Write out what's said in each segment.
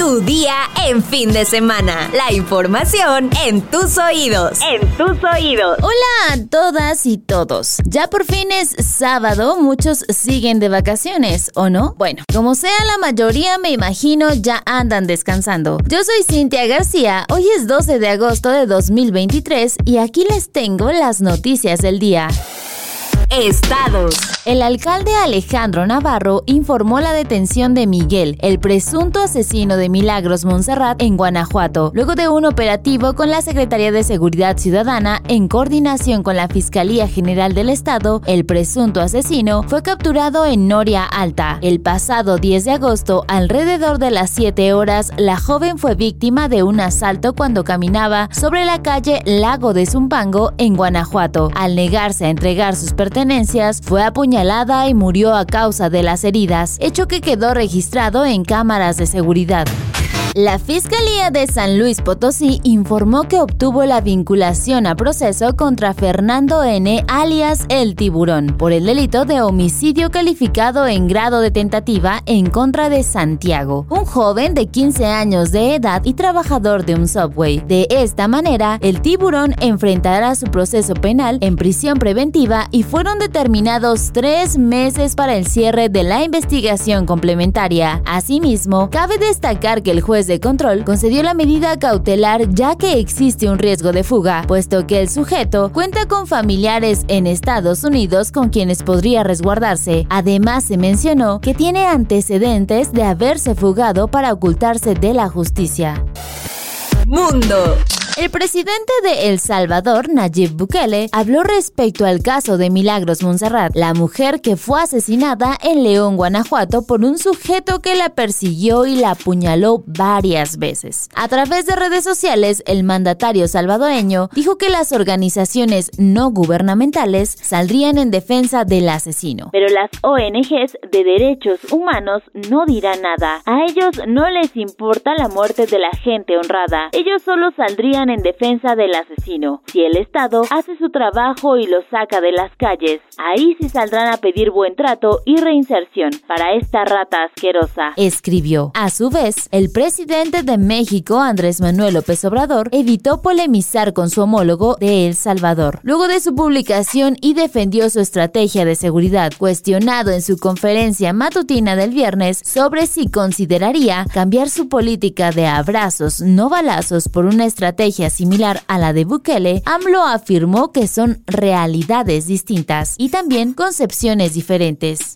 Tu día en fin de semana. La información en tus oídos. En tus oídos. Hola a todas y todos. Ya por fin es sábado, muchos siguen de vacaciones, ¿o no? Bueno, como sea la mayoría me imagino ya andan descansando. Yo soy Cintia García, hoy es 12 de agosto de 2023 y aquí les tengo las noticias del día. Estados. El alcalde Alejandro Navarro informó la detención de Miguel, el presunto asesino de Milagros Montserrat en Guanajuato, luego de un operativo con la Secretaría de Seguridad Ciudadana en coordinación con la Fiscalía General del Estado. El presunto asesino fue capturado en Noria Alta. El pasado 10 de agosto, alrededor de las 7 horas, la joven fue víctima de un asalto cuando caminaba sobre la calle Lago de Zumpango en Guanajuato. Al negarse a entregar sus pertenencias, fue apuñalada y murió a causa de las heridas, hecho que quedó registrado en cámaras de seguridad. La Fiscalía de San Luis Potosí informó que obtuvo la vinculación a proceso contra Fernando N. alias El Tiburón por el delito de homicidio calificado en grado de tentativa en contra de Santiago, un joven de 15 años de edad y trabajador de un subway. De esta manera, el tiburón enfrentará su proceso penal en prisión preventiva y fueron determinados tres meses para el cierre de la investigación complementaria. Asimismo, cabe destacar que el juez de control concedió la medida cautelar ya que existe un riesgo de fuga, puesto que el sujeto cuenta con familiares en Estados Unidos con quienes podría resguardarse. Además, se mencionó que tiene antecedentes de haberse fugado para ocultarse de la justicia. Mundo. El presidente de El Salvador, Nayib Bukele, habló respecto al caso de Milagros Montserrat, la mujer que fue asesinada en León, Guanajuato, por un sujeto que la persiguió y la apuñaló varias veces. A través de redes sociales, el mandatario salvadoreño dijo que las organizaciones no gubernamentales saldrían en defensa del asesino. Pero las ONGs de derechos humanos no dirán nada. A ellos no les importa la muerte de la gente honrada. Ellos solo saldrían en defensa del asesino. Si el Estado hace su trabajo y lo saca de las calles, ahí sí saldrán a pedir buen trato y reinserción para esta rata asquerosa. Escribió. A su vez, el presidente de México, Andrés Manuel López Obrador, evitó polemizar con su homólogo de El Salvador, luego de su publicación y defendió su estrategia de seguridad, cuestionado en su conferencia matutina del viernes sobre si consideraría cambiar su política de abrazos, no balazos, por una estrategia similar a la de Bukele, AMLO afirmó que son realidades distintas y también concepciones diferentes.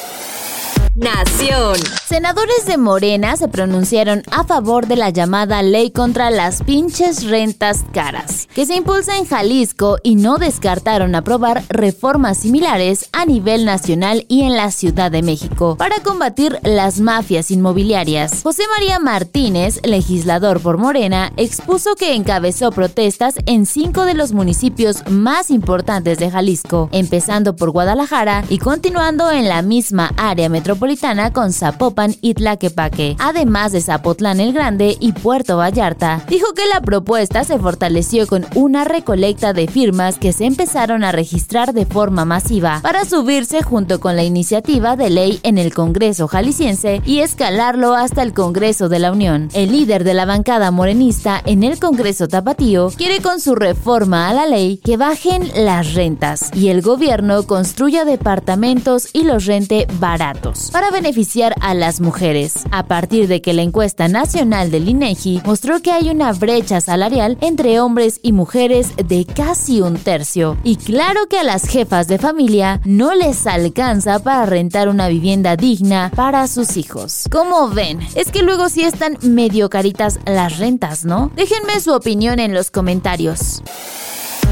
Nación. Senadores de Morena se pronunciaron a favor de la llamada ley contra las pinches rentas caras, que se impulsa en Jalisco y no descartaron aprobar reformas similares a nivel nacional y en la Ciudad de México para combatir las mafias inmobiliarias. José María Martínez, legislador por Morena, expuso que encabezó protestas en cinco de los municipios más importantes de Jalisco, empezando por Guadalajara y continuando en la misma área metropolitana con Zapopan y Tlaquepaque, además de Zapotlán el Grande y Puerto Vallarta. Dijo que la propuesta se fortaleció con una recolecta de firmas que se empezaron a registrar de forma masiva para subirse junto con la iniciativa de ley en el Congreso jalisciense y escalarlo hasta el Congreso de la Unión. El líder de la bancada morenista en el Congreso Tapatío quiere con su reforma a la ley que bajen las rentas y el gobierno construya departamentos y los rente baratos para beneficiar a las mujeres, a partir de que la encuesta nacional del INEGI mostró que hay una brecha salarial entre hombres y mujeres de casi un tercio. Y claro que a las jefas de familia no les alcanza para rentar una vivienda digna para sus hijos. Como ven, es que luego sí están medio caritas las rentas, ¿no? Déjenme su opinión en los comentarios.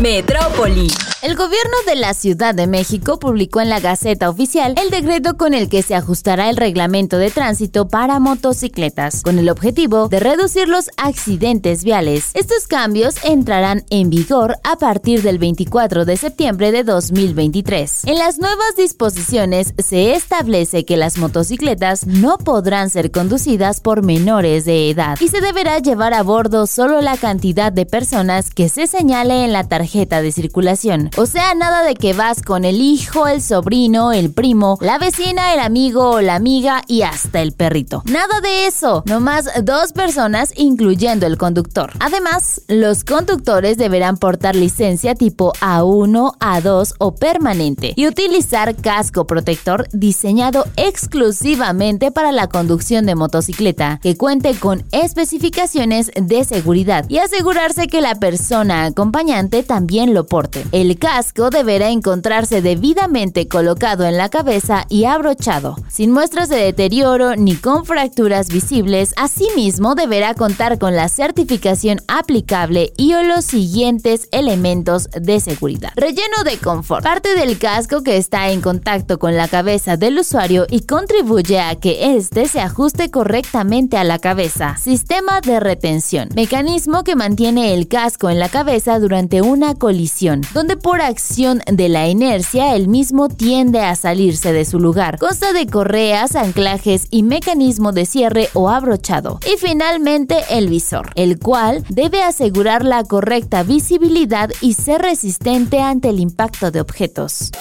Metrópoli. El gobierno de la Ciudad de México publicó en la Gaceta Oficial el decreto con el que se ajustará el reglamento de tránsito para motocicletas, con el objetivo de reducir los accidentes viales. Estos cambios entrarán en vigor a partir del 24 de septiembre de 2023. En las nuevas disposiciones se establece que las motocicletas no podrán ser conducidas por menores de edad y se deberá llevar a bordo solo la cantidad de personas que se señale en la tarjeta de circulación. O sea, nada de que vas con el hijo, el sobrino, el primo, la vecina, el amigo o la amiga y hasta el perrito. Nada de eso, nomás dos personas incluyendo el conductor. Además, los conductores deberán portar licencia tipo A1, A2 o permanente y utilizar casco protector diseñado exclusivamente para la conducción de motocicleta, que cuente con especificaciones de seguridad y asegurarse que la persona acompañante también lo porte. El casco deberá encontrarse debidamente colocado en la cabeza y abrochado, sin muestras de deterioro ni con fracturas visibles. Asimismo, deberá contar con la certificación aplicable y o los siguientes elementos de seguridad. Relleno de confort. Parte del casco que está en contacto con la cabeza del usuario y contribuye a que éste se ajuste correctamente a la cabeza. Sistema de retención. Mecanismo que mantiene el casco en la cabeza durante una colisión, donde por acción de la inercia el mismo tiende a salirse de su lugar. Consta de correas, anclajes y mecanismo de cierre o abrochado. Y finalmente el visor, el cual debe asegurar la correcta visibilidad y ser resistente ante el impacto de objetos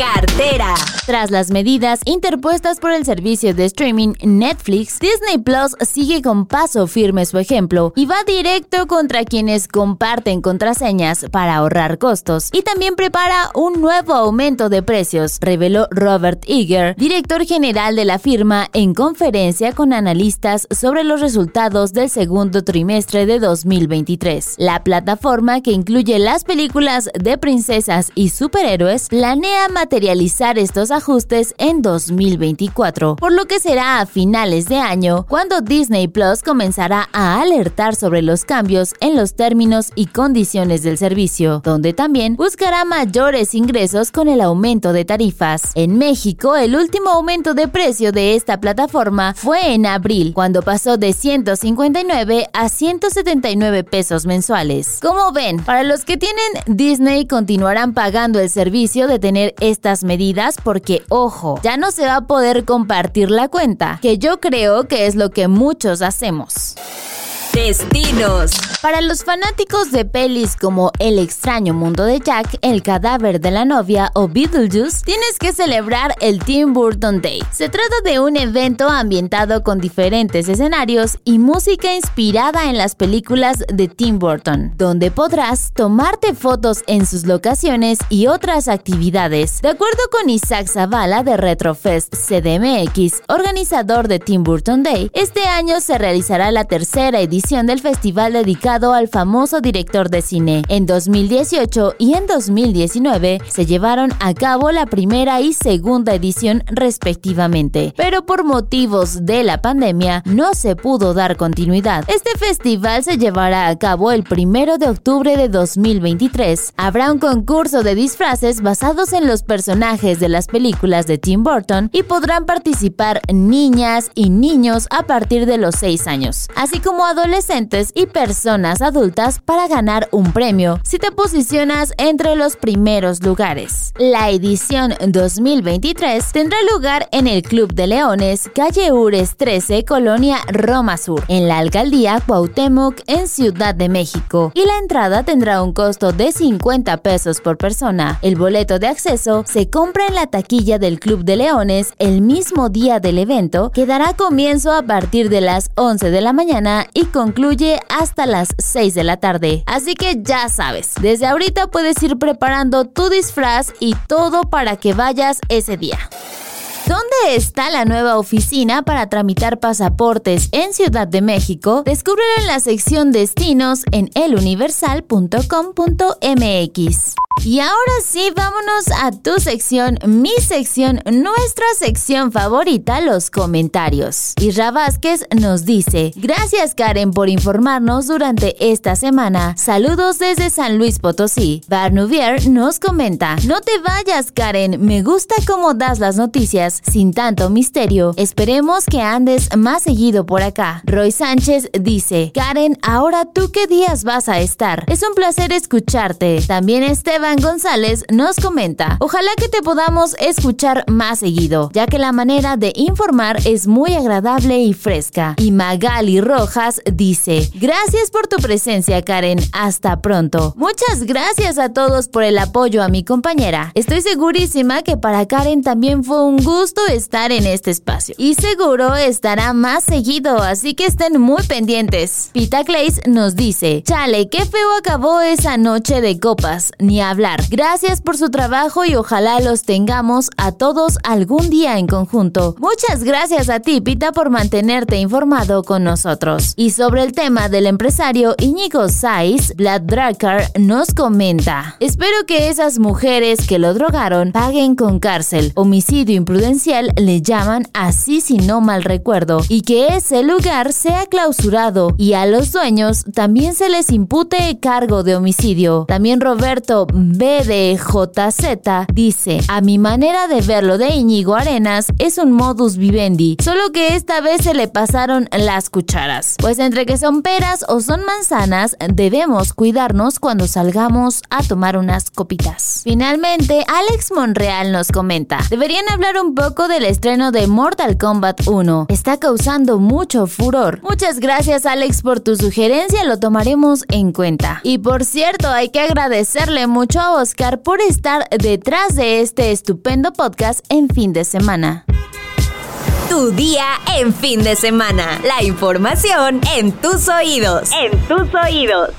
cartera. Tras las medidas interpuestas por el servicio de streaming Netflix, Disney Plus sigue con paso firme su ejemplo y va directo contra quienes comparten contraseñas para ahorrar costos y también prepara un nuevo aumento de precios, reveló Robert Eager, director general de la firma, en conferencia con analistas sobre los resultados del segundo trimestre de 2023. La plataforma, que incluye las películas de princesas y superhéroes, planea materializar estos ajustes en 2024, por lo que será a finales de año cuando Disney Plus comenzará a alertar sobre los cambios en los términos y condiciones del servicio, donde también buscará mayores ingresos con el aumento de tarifas. En México, el último aumento de precio de esta plataforma fue en abril, cuando pasó de 159 a 179 pesos mensuales. Como ven, para los que tienen Disney continuarán pagando el servicio de tener este estas medidas porque, ojo, ya no se va a poder compartir la cuenta, que yo creo que es lo que muchos hacemos. Destinos. Para los fanáticos de pelis como El extraño mundo de Jack, El cadáver de la novia o Beetlejuice, tienes que celebrar el Tim Burton Day. Se trata de un evento ambientado con diferentes escenarios y música inspirada en las películas de Tim Burton, donde podrás tomarte fotos en sus locaciones y otras actividades. De acuerdo con Isaac Zavala de Retrofest CDMX, organizador de Tim Burton Day, este año se realizará la tercera edición del festival dedicado al famoso director de cine. En 2018 y en 2019 se llevaron a cabo la primera y segunda edición respectivamente, pero por motivos de la pandemia no se pudo dar continuidad. Este festival se llevará a cabo el primero de octubre de 2023. Habrá un concurso de disfraces basados en los personajes de las películas de Tim Burton y podrán participar niñas y niños a partir de los 6 años, así como adolescentes adolescentes y personas adultas para ganar un premio si te posicionas entre los primeros lugares. La edición 2023 tendrá lugar en el Club de Leones, calle Ures 13, Colonia Roma Sur, en la alcaldía Cuauhtémoc, en Ciudad de México, y la entrada tendrá un costo de 50 pesos por persona. El boleto de acceso se compra en la taquilla del Club de Leones el mismo día del evento, que dará comienzo a partir de las 11 de la mañana y con concluye hasta las 6 de la tarde. Así que ya sabes, desde ahorita puedes ir preparando tu disfraz y todo para que vayas ese día. ¿Dónde está la nueva oficina para tramitar pasaportes en Ciudad de México? Descúbrelo en la sección Destinos en eluniversal.com.mx. Y ahora sí, vámonos a tu sección, mi sección, nuestra sección favorita, los comentarios. Isra Vázquez nos dice, gracias Karen por informarnos durante esta semana. Saludos desde San Luis Potosí. Barnuvier nos comenta, no te vayas Karen, me gusta cómo das las noticias sin tanto misterio. Esperemos que andes más seguido por acá. Roy Sánchez dice, Karen, ahora tú qué días vas a estar. Es un placer escucharte. También Esteban González nos comenta, ojalá que te podamos escuchar más seguido, ya que la manera de informar es muy agradable y fresca. Y Magali Rojas dice, gracias por tu presencia Karen, hasta pronto. Muchas gracias a todos por el apoyo a mi compañera. Estoy segurísima que para Karen también fue un gusto estar en este espacio. Y seguro estará más seguido, así que estén muy pendientes. Pita Clays nos dice, chale, qué feo acabó esa noche de copas, ni hablar. Gracias por su trabajo y ojalá los tengamos a todos algún día en conjunto. Muchas gracias a ti, Pita, por mantenerte informado con nosotros. Y sobre el tema del empresario Íñigo Saiz, Vlad Drakkar nos comenta, espero que esas mujeres que lo drogaron paguen con cárcel. Homicidio imprudencial le llaman así si no mal recuerdo, y que ese lugar sea clausurado y a los dueños también se les impute cargo de homicidio. También Roberto BDJZ dice, a mi manera de verlo de Íñigo Arenas es un modus vivendi, solo que esta vez se le pasaron las cucharas. Pues entre que son peras o son manzanas, debemos cuidarnos cuando salgamos a tomar unas copitas. Finalmente, Alex Monreal nos comenta, deberían hablar un poco del estreno de Mortal Kombat 1. Está causando mucho furor. Muchas gracias Alex por tu sugerencia, lo tomaremos en cuenta. Y por cierto, hay que agradecerle mucho a Oscar por estar detrás de este estupendo podcast en fin de semana. Tu día en fin de semana. La información en tus oídos. En tus oídos.